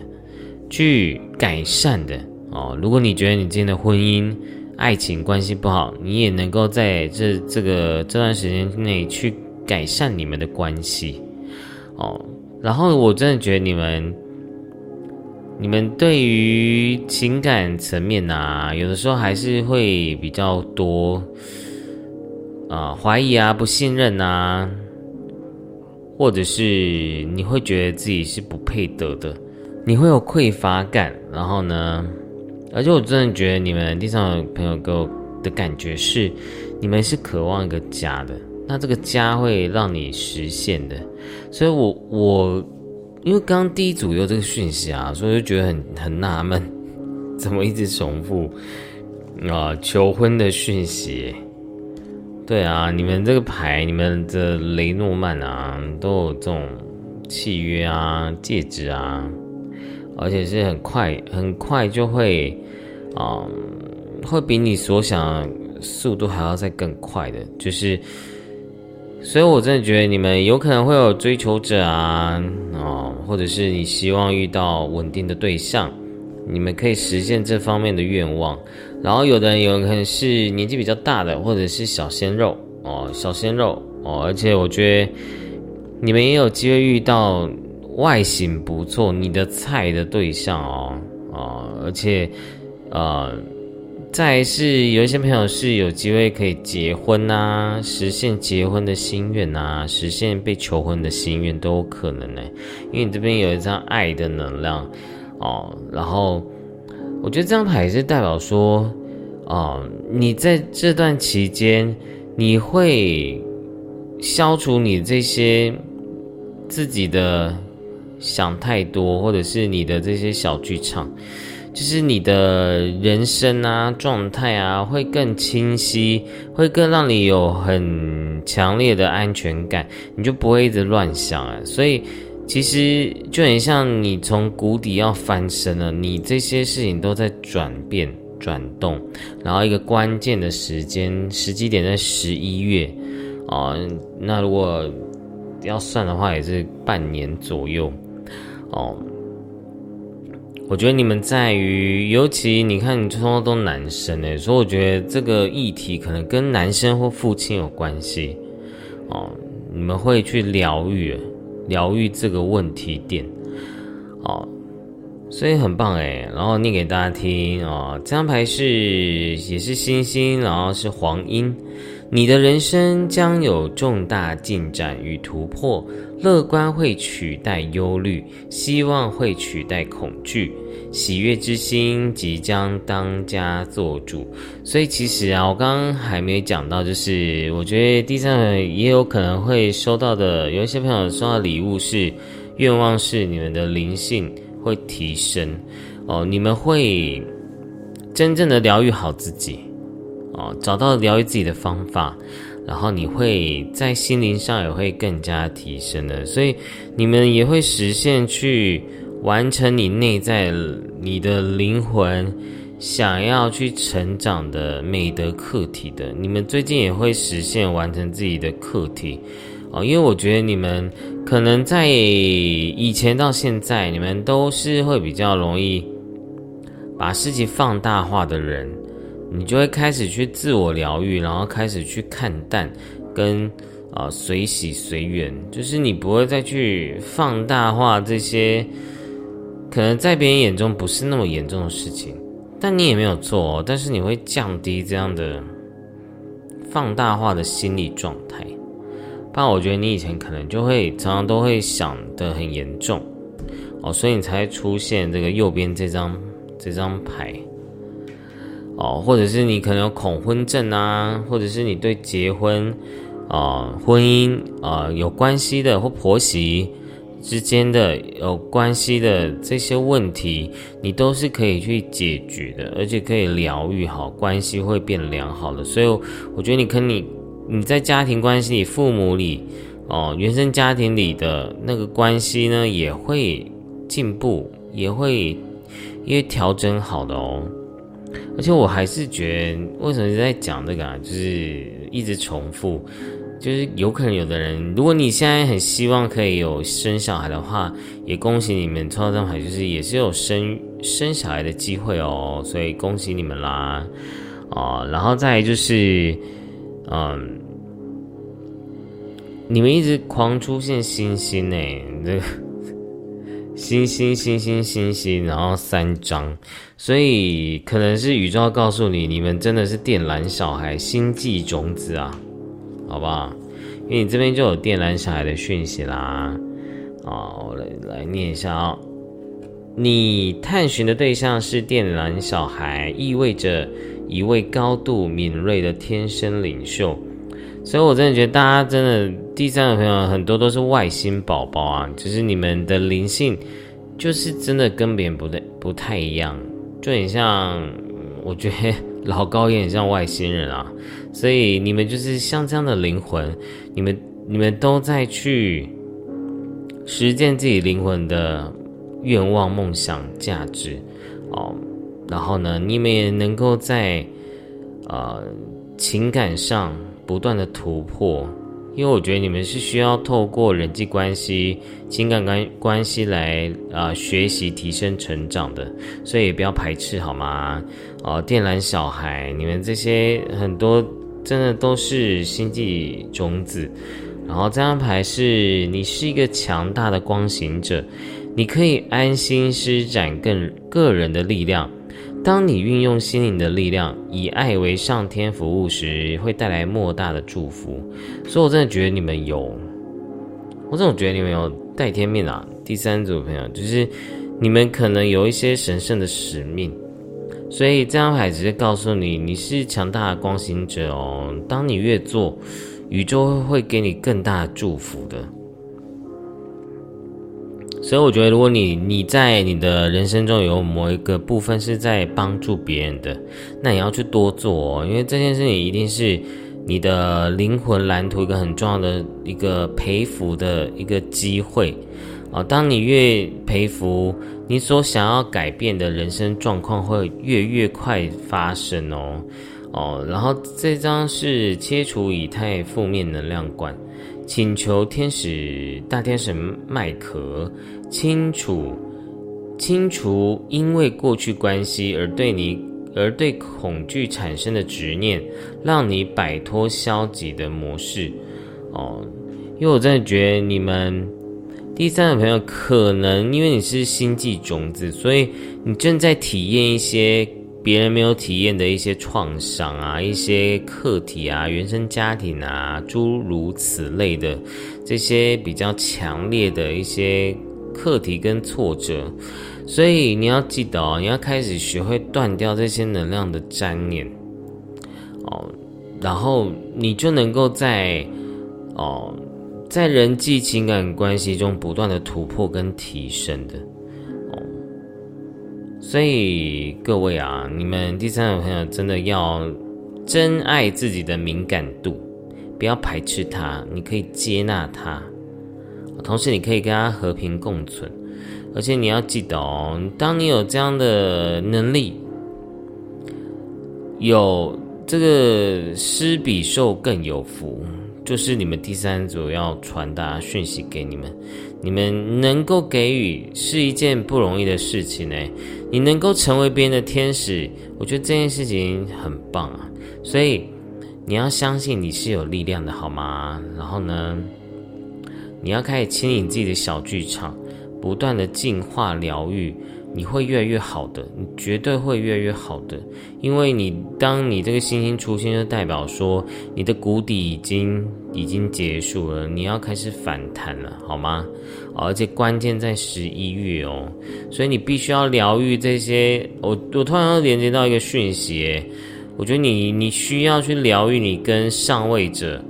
去改善的哦。如果你觉得你今天的婚姻、爱情关系不好，你也能够在这这个这段时间内去改善你们的关系哦。然后我真的觉得你们，你们对于情感层面啊，有的时候还是会比较多啊怀疑啊、不信任啊。或者是你会觉得自己是不配得的，你会有匮乏感，然后呢，而且我真的觉得你们地上的朋友给我的感觉是，你们是渴望一个家的，那这个家会让你实现的，所以我我因为刚刚第一组有这个讯息啊，所以就觉得很很纳闷，怎么一直重复啊求婚的讯息。对啊，你们这个牌，你们的雷诺曼啊，都有这种契约啊、戒指啊，而且是很快、很快就会，啊，会比你所想速度还要再更快的，就是，所以我真的觉得你们有可能会有追求者啊，哦，或者是你希望遇到稳定的对象。你们可以实现这方面的愿望，然后有的人有可能是年纪比较大的，或者是小鲜肉哦，小鲜肉哦，而且我觉得你们也有机会遇到外形不错、你的菜的对象哦哦，而且呃，再是有一些朋友是有机会可以结婚呐，实现结婚的心愿呐，实现被求婚的心愿都有可能呢，因为你这边有一张爱的能量。哦，然后我觉得这张牌也是代表说，哦，你在这段期间，你会消除你这些自己的想太多，或者是你的这些小剧场，就是你的人生啊状态啊会更清晰，会更让你有很强烈的安全感，你就不会一直乱想啊，所以。其实就很像你从谷底要翻身了，你这些事情都在转变、转动，然后一个关键的时间时机点在十一月，哦，那如果要算的话，也是半年左右，哦。我觉得你们在于，尤其你看，你通通都男生诶，所以我觉得这个议题可能跟男生或父亲有关系，哦，你们会去疗愈。疗愈这个问题点，哦，所以很棒诶，然后念给大家听哦。这张牌是也是星星，然后是黄莺。你的人生将有重大进展与突破，乐观会取代忧虑，希望会取代恐惧。喜悦之心即将当家做主，所以其实啊，我刚刚还没讲到，就是我觉得第三也有可能会收到的，有一些朋友收到礼物是愿望是你们的灵性会提升。哦，你们会真正的疗愈好自己。哦，找到疗愈自己的方法，然后你会在心灵上也会更加提升的，所以你们也会实现去。完成你内在你的灵魂想要去成长的美德课题的，你们最近也会实现完成自己的课题哦。因为我觉得你们可能在以前到现在，你们都是会比较容易把事情放大化的人，你就会开始去自我疗愈，然后开始去看淡跟啊随喜随缘，就是你不会再去放大化这些。可能在别人眼中不是那么严重的事情，但你也没有做，哦但是你会降低这样的放大化的心理状态。不然，我觉得你以前可能就会常常都会想的很严重哦，所以你才会出现这个右边这张这张牌哦，或者是你可能有恐婚症啊，或者是你对结婚啊、婚姻啊有关系的或婆媳。之间的有关系的这些问题，你都是可以去解决的，而且可以疗愈好，关系会变良好的。所以我觉得你跟你你在家庭关系里、父母里哦，原生家庭里的那个关系呢，也会进步，也会因为调整好的哦。而且我还是觉得，为什么在讲这个啊？就是一直重复。就是有可能有的人，如果你现在很希望可以有生小孩的话，也恭喜你们抽到这张牌，就是也是有生生小孩的机会哦，所以恭喜你们啦，哦，然后再就是，嗯，你们一直狂出现星星呢，这个星星星星星星，然后三张，所以可能是宇宙告诉你，你们真的是电缆小孩，星际种子啊。好不好？因为你这边就有电缆小孩的讯息啦。哦，我来来念一下啊。你探寻的对象是电缆小孩，意味着一位高度敏锐的天生领袖。所以我真的觉得大家真的第三个朋友很多都是外星宝宝啊，就是你们的灵性就是真的跟别人不太不太一样，就很像，我觉得老高也很像外星人啊。所以你们就是像这样的灵魂，你们你们都在去实践自己灵魂的愿望、梦想、价值哦。然后呢，你们也能够在呃情感上不断的突破，因为我觉得你们是需要透过人际关系、情感关关系来啊学习、提升、成长的。所以也不要排斥好吗？哦，电缆小孩，你们这些很多。真的都是星际种子，然后这张牌是你是一个强大的光行者，你可以安心施展更个人的力量。当你运用心灵的力量，以爱为上天服务时，会带来莫大的祝福。所以我真的觉得你们有，我真的觉得你们有带天命啊！第三组朋友就是你们可能有一些神圣的使命。所以这张牌只是告诉你，你是强大的光行者哦。当你越做，宇宙会给你更大的祝福的。所以我觉得，如果你你在你的人生中有某一个部分是在帮助别人的，那你要去多做哦，因为这件事情一定是你的灵魂蓝图一个很重要的一个培福的一个机会。哦，当你越培福，你所想要改变的人生状况会越越快发生哦。哦，然后这张是切除以太负面能量管，请求天使大天使麦克清除清除因为过去关系而对你而对恐惧产生的执念，让你摆脱消极的模式。哦，因为我真的觉得你们。第三个朋友，可能因为你是星际种子，所以你正在体验一些别人没有体验的一些创伤啊，一些课题啊，原生家庭啊，诸如此类的这些比较强烈的一些课题跟挫折，所以你要记得哦，你要开始学会断掉这些能量的粘念哦，然后你就能够在哦。在人际情感关系中不断的突破跟提升的，所以各位啊，你们第三组朋友真的要珍爱自己的敏感度，不要排斥他，你可以接纳他，同时你可以跟他和平共存，而且你要记得哦，当你有这样的能力，有这个施比受更有福。就是你们第三组要传达讯息给你们，你们能够给予是一件不容易的事情呢。你能够成为别人的天使，我觉得这件事情很棒啊。所以你要相信你是有力量的，好吗？然后呢，你要开始清理自己的小剧场，不断的净化疗愈。你会越来越好的，你绝对会越来越好的，因为你当你这个星星出现，就代表说你的谷底已经已经结束了，你要开始反弹了，好吗？而且关键在十一月哦，所以你必须要疗愈这些。我我突然要连接到一个讯息，我觉得你你需要去疗愈你跟上位者、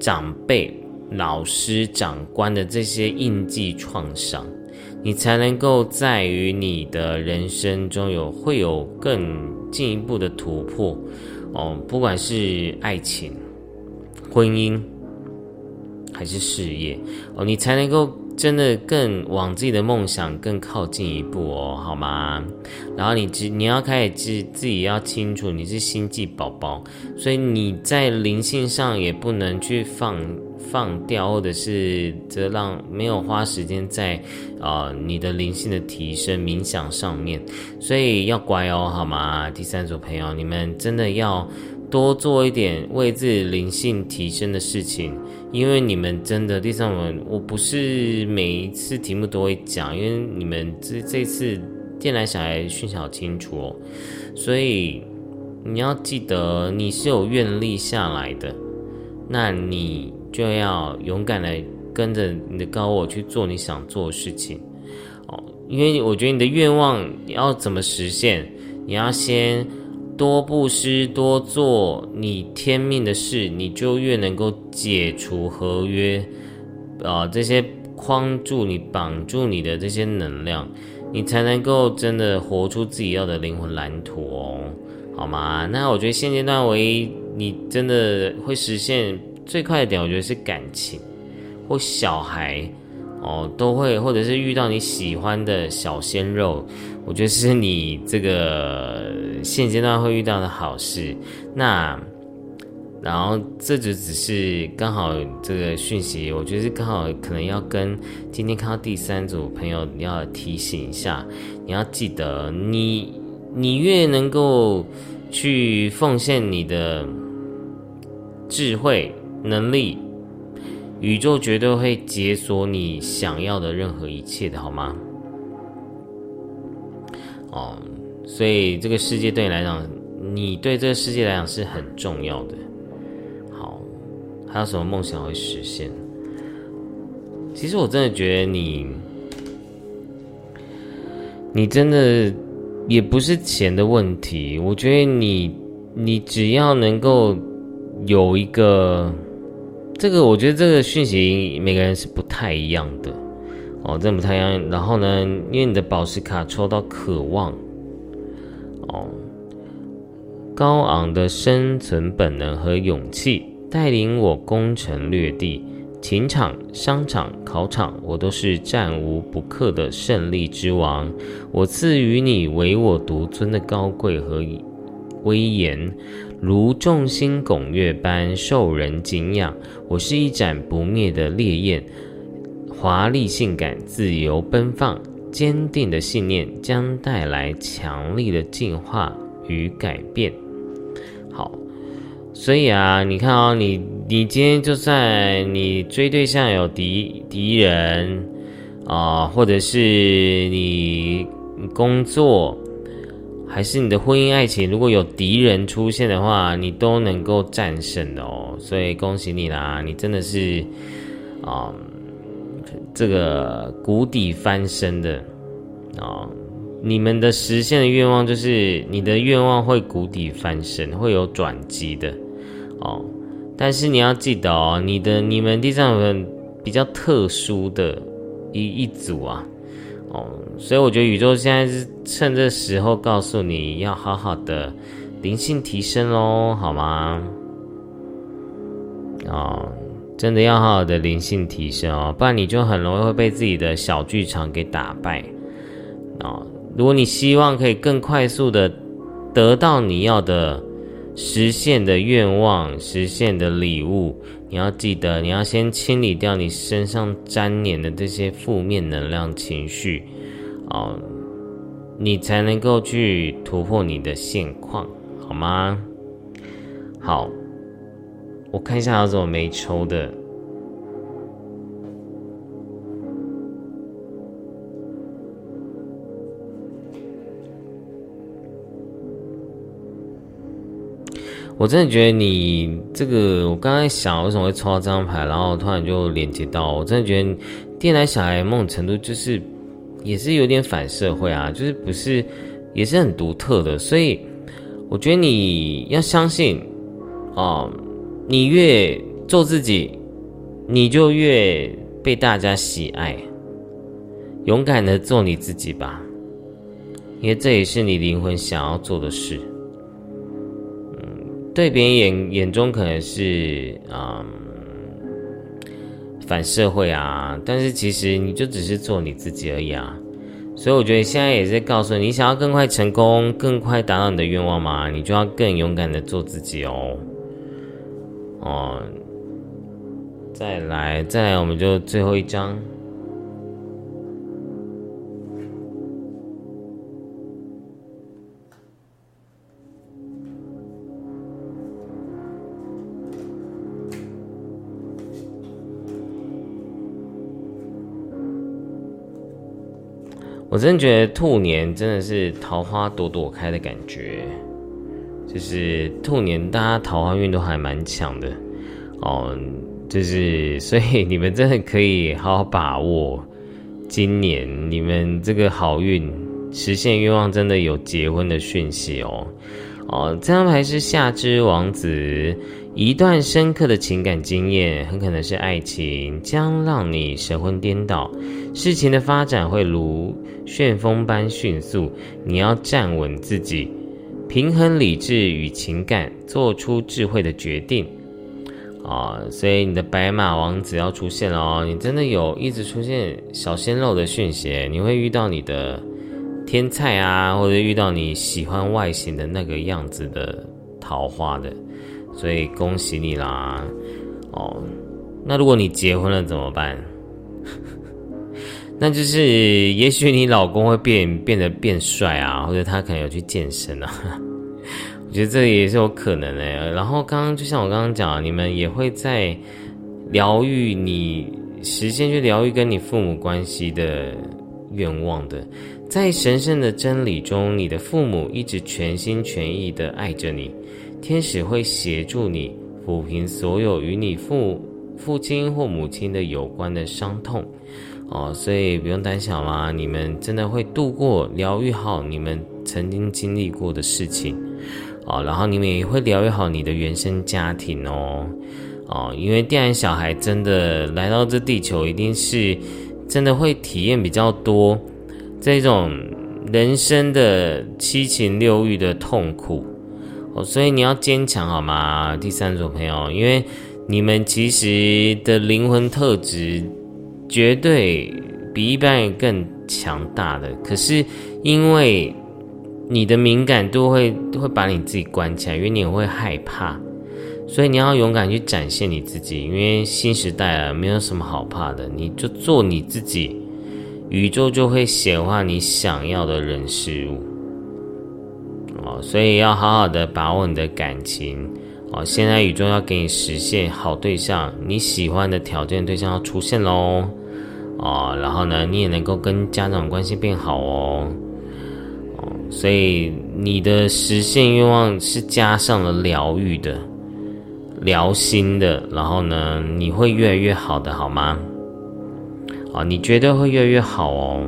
长辈、老师、长官的这些印记创伤。你才能够在于你的人生中有会有更进一步的突破哦，不管是爱情、婚姻还是事业哦，你才能够真的更往自己的梦想更靠近一步哦，好吗？然后你知你要开始自自己要清楚你是星际宝宝，所以你在灵性上也不能去放放掉，或者是这让没有花时间在啊你的灵性的提升冥想上面，所以要乖哦，好吗？第三组朋友，你们真的要多做一点为自己灵性提升的事情。因为你们真的第三轮，我不是每一次题目都会讲，因为你们这这次电来小孩讯息好清楚哦，所以你要记得你是有愿力下来的，那你就要勇敢的跟着你的高我去做你想做的事情哦，因为我觉得你的愿望要怎么实现，你要先。多布施，多做你天命的事，你就越能够解除合约，啊，这些框住你、绑住你的这些能量，你才能够真的活出自己要的灵魂蓝图哦，好吗？那我觉得现阶段唯一你真的会实现最快的点，我觉得是感情或小孩。哦，都会，或者是遇到你喜欢的小鲜肉，我觉得是你这个现阶段会遇到的好事。那，然后这就只是刚好这个讯息，我觉得是刚好可能要跟今天看到第三组朋友你要提醒一下，你要记得，你你越能够去奉献你的智慧能力。宇宙绝对会解锁你想要的任何一切的，好吗？哦，所以这个世界对你来讲，你对这个世界来讲是很重要的。好，还有什么梦想会实现？其实我真的觉得你，你真的也不是钱的问题。我觉得你，你只要能够有一个。这个我觉得这个讯息每个人是不太一样的哦，真的不太一样。然后呢，因为你的宝石卡抽到渴望哦，高昂的生存本能和勇气带领我攻城略地，情场、商场、考场，我都是战无不克的胜利之王。我赐予你唯我独尊的高贵和威严。如众星拱月般受人敬仰，我是一盏不灭的烈焰，华丽性感、自由奔放、坚定的信念将带来强力的进化与改变。好，所以啊，你看哦，你你今天就算你追对象有敌敌人啊，或者是你工作。还是你的婚姻爱情，如果有敌人出现的话，你都能够战胜的哦。所以恭喜你啦，你真的是啊，这个谷底翻身的啊。你们的实现的愿望就是你的愿望会谷底翻身，会有转机的哦。但是你要记得哦，你的你们第三份比较特殊的一一组啊。哦，所以我觉得宇宙现在是趁这时候告诉你要好好的灵性提升喽，好吗？哦，真的要好好的灵性提升哦，不然你就很容易会被自己的小剧场给打败。哦，如果你希望可以更快速的得到你要的实现的愿望、实现的礼物。你要记得，你要先清理掉你身上粘黏的这些负面能量情绪，哦，你才能够去突破你的现况，好吗？好，我看一下有什么没抽的。我真的觉得你这个，我刚才想为什么会抽到这张牌，然后突然就连接到，我真的觉得电台小孩某种程度就是也是有点反社会啊，就是不是也是很独特的，所以我觉得你要相信哦，你越做自己，你就越被大家喜爱，勇敢的做你自己吧，因为这也是你灵魂想要做的事。嗯对别人眼眼中可能是嗯反社会啊，但是其实你就只是做你自己而已啊。所以我觉得现在也在告诉你，你想要更快成功、更快达到你的愿望嘛？你就要更勇敢的做自己哦。哦，再来，再来，我们就最后一张。我真觉得兔年真的是桃花朵朵开的感觉，就是兔年大家桃花运都还蛮强的哦，就是 所以你们真的可以好好把握今年你们这个好运，实现愿望真的有结婚的讯息哦哦，这张牌是夏之王子。一段深刻的情感经验，很可能是爱情，将让你神魂颠倒。事情的发展会如旋风般迅速，你要站稳自己，平衡理智与情感，做出智慧的决定。啊，所以你的白马王子要出现了哦！你真的有一直出现小鲜肉的讯息，你会遇到你的天菜啊，或者遇到你喜欢外形的那个样子的桃花的。所以恭喜你啦，哦，那如果你结婚了怎么办？那就是也许你老公会变变得变帅啊，或者他可能有去健身啊。我觉得这也是有可能的。然后刚刚就像我刚刚讲，你们也会在疗愈你实现去疗愈跟你父母关系的愿望的，在神圣的真理中，你的父母一直全心全意的爱着你。天使会协助你抚平所有与你父父亲或母亲的有关的伤痛，哦，所以不用担心啦，你们真的会度过、疗愈好你们曾经经历过的事情，哦，然后你们也会疗愈好你的原生家庭哦，哦，因为电然小孩真的来到这地球，一定是真的会体验比较多这种人生的七情六欲的痛苦。哦，所以你要坚强好吗？第三组朋友，因为你们其实的灵魂特质绝对比一般人更强大的，可是因为你的敏感度会会把你自己关起来，因为你会害怕，所以你要勇敢去展现你自己，因为新时代啊，没有什么好怕的，你就做你自己，宇宙就会显化你想要的人事物。哦，所以要好好的把握你的感情哦。现在宇宙要给你实现好对象，你喜欢的条件对象要出现喽哦。然后呢，你也能够跟家长关系变好哦哦。所以你的实现愿望是加上了疗愈的、疗心的，然后呢，你会越来越好的，好吗？哦，你绝对会越来越好哦。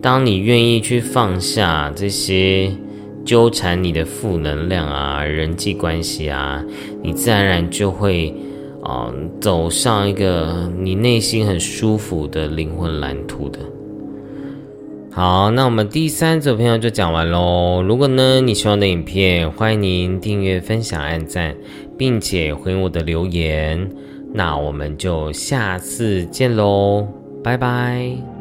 当你愿意去放下这些。纠缠你的负能量啊，人际关系啊，你自然而然就会啊走上一个你内心很舒服的灵魂蓝图的。好，那我们第三组朋友就讲完喽。如果呢你喜欢的影片，欢迎您订阅、分享、按赞，并且回我的留言。那我们就下次见喽，拜拜。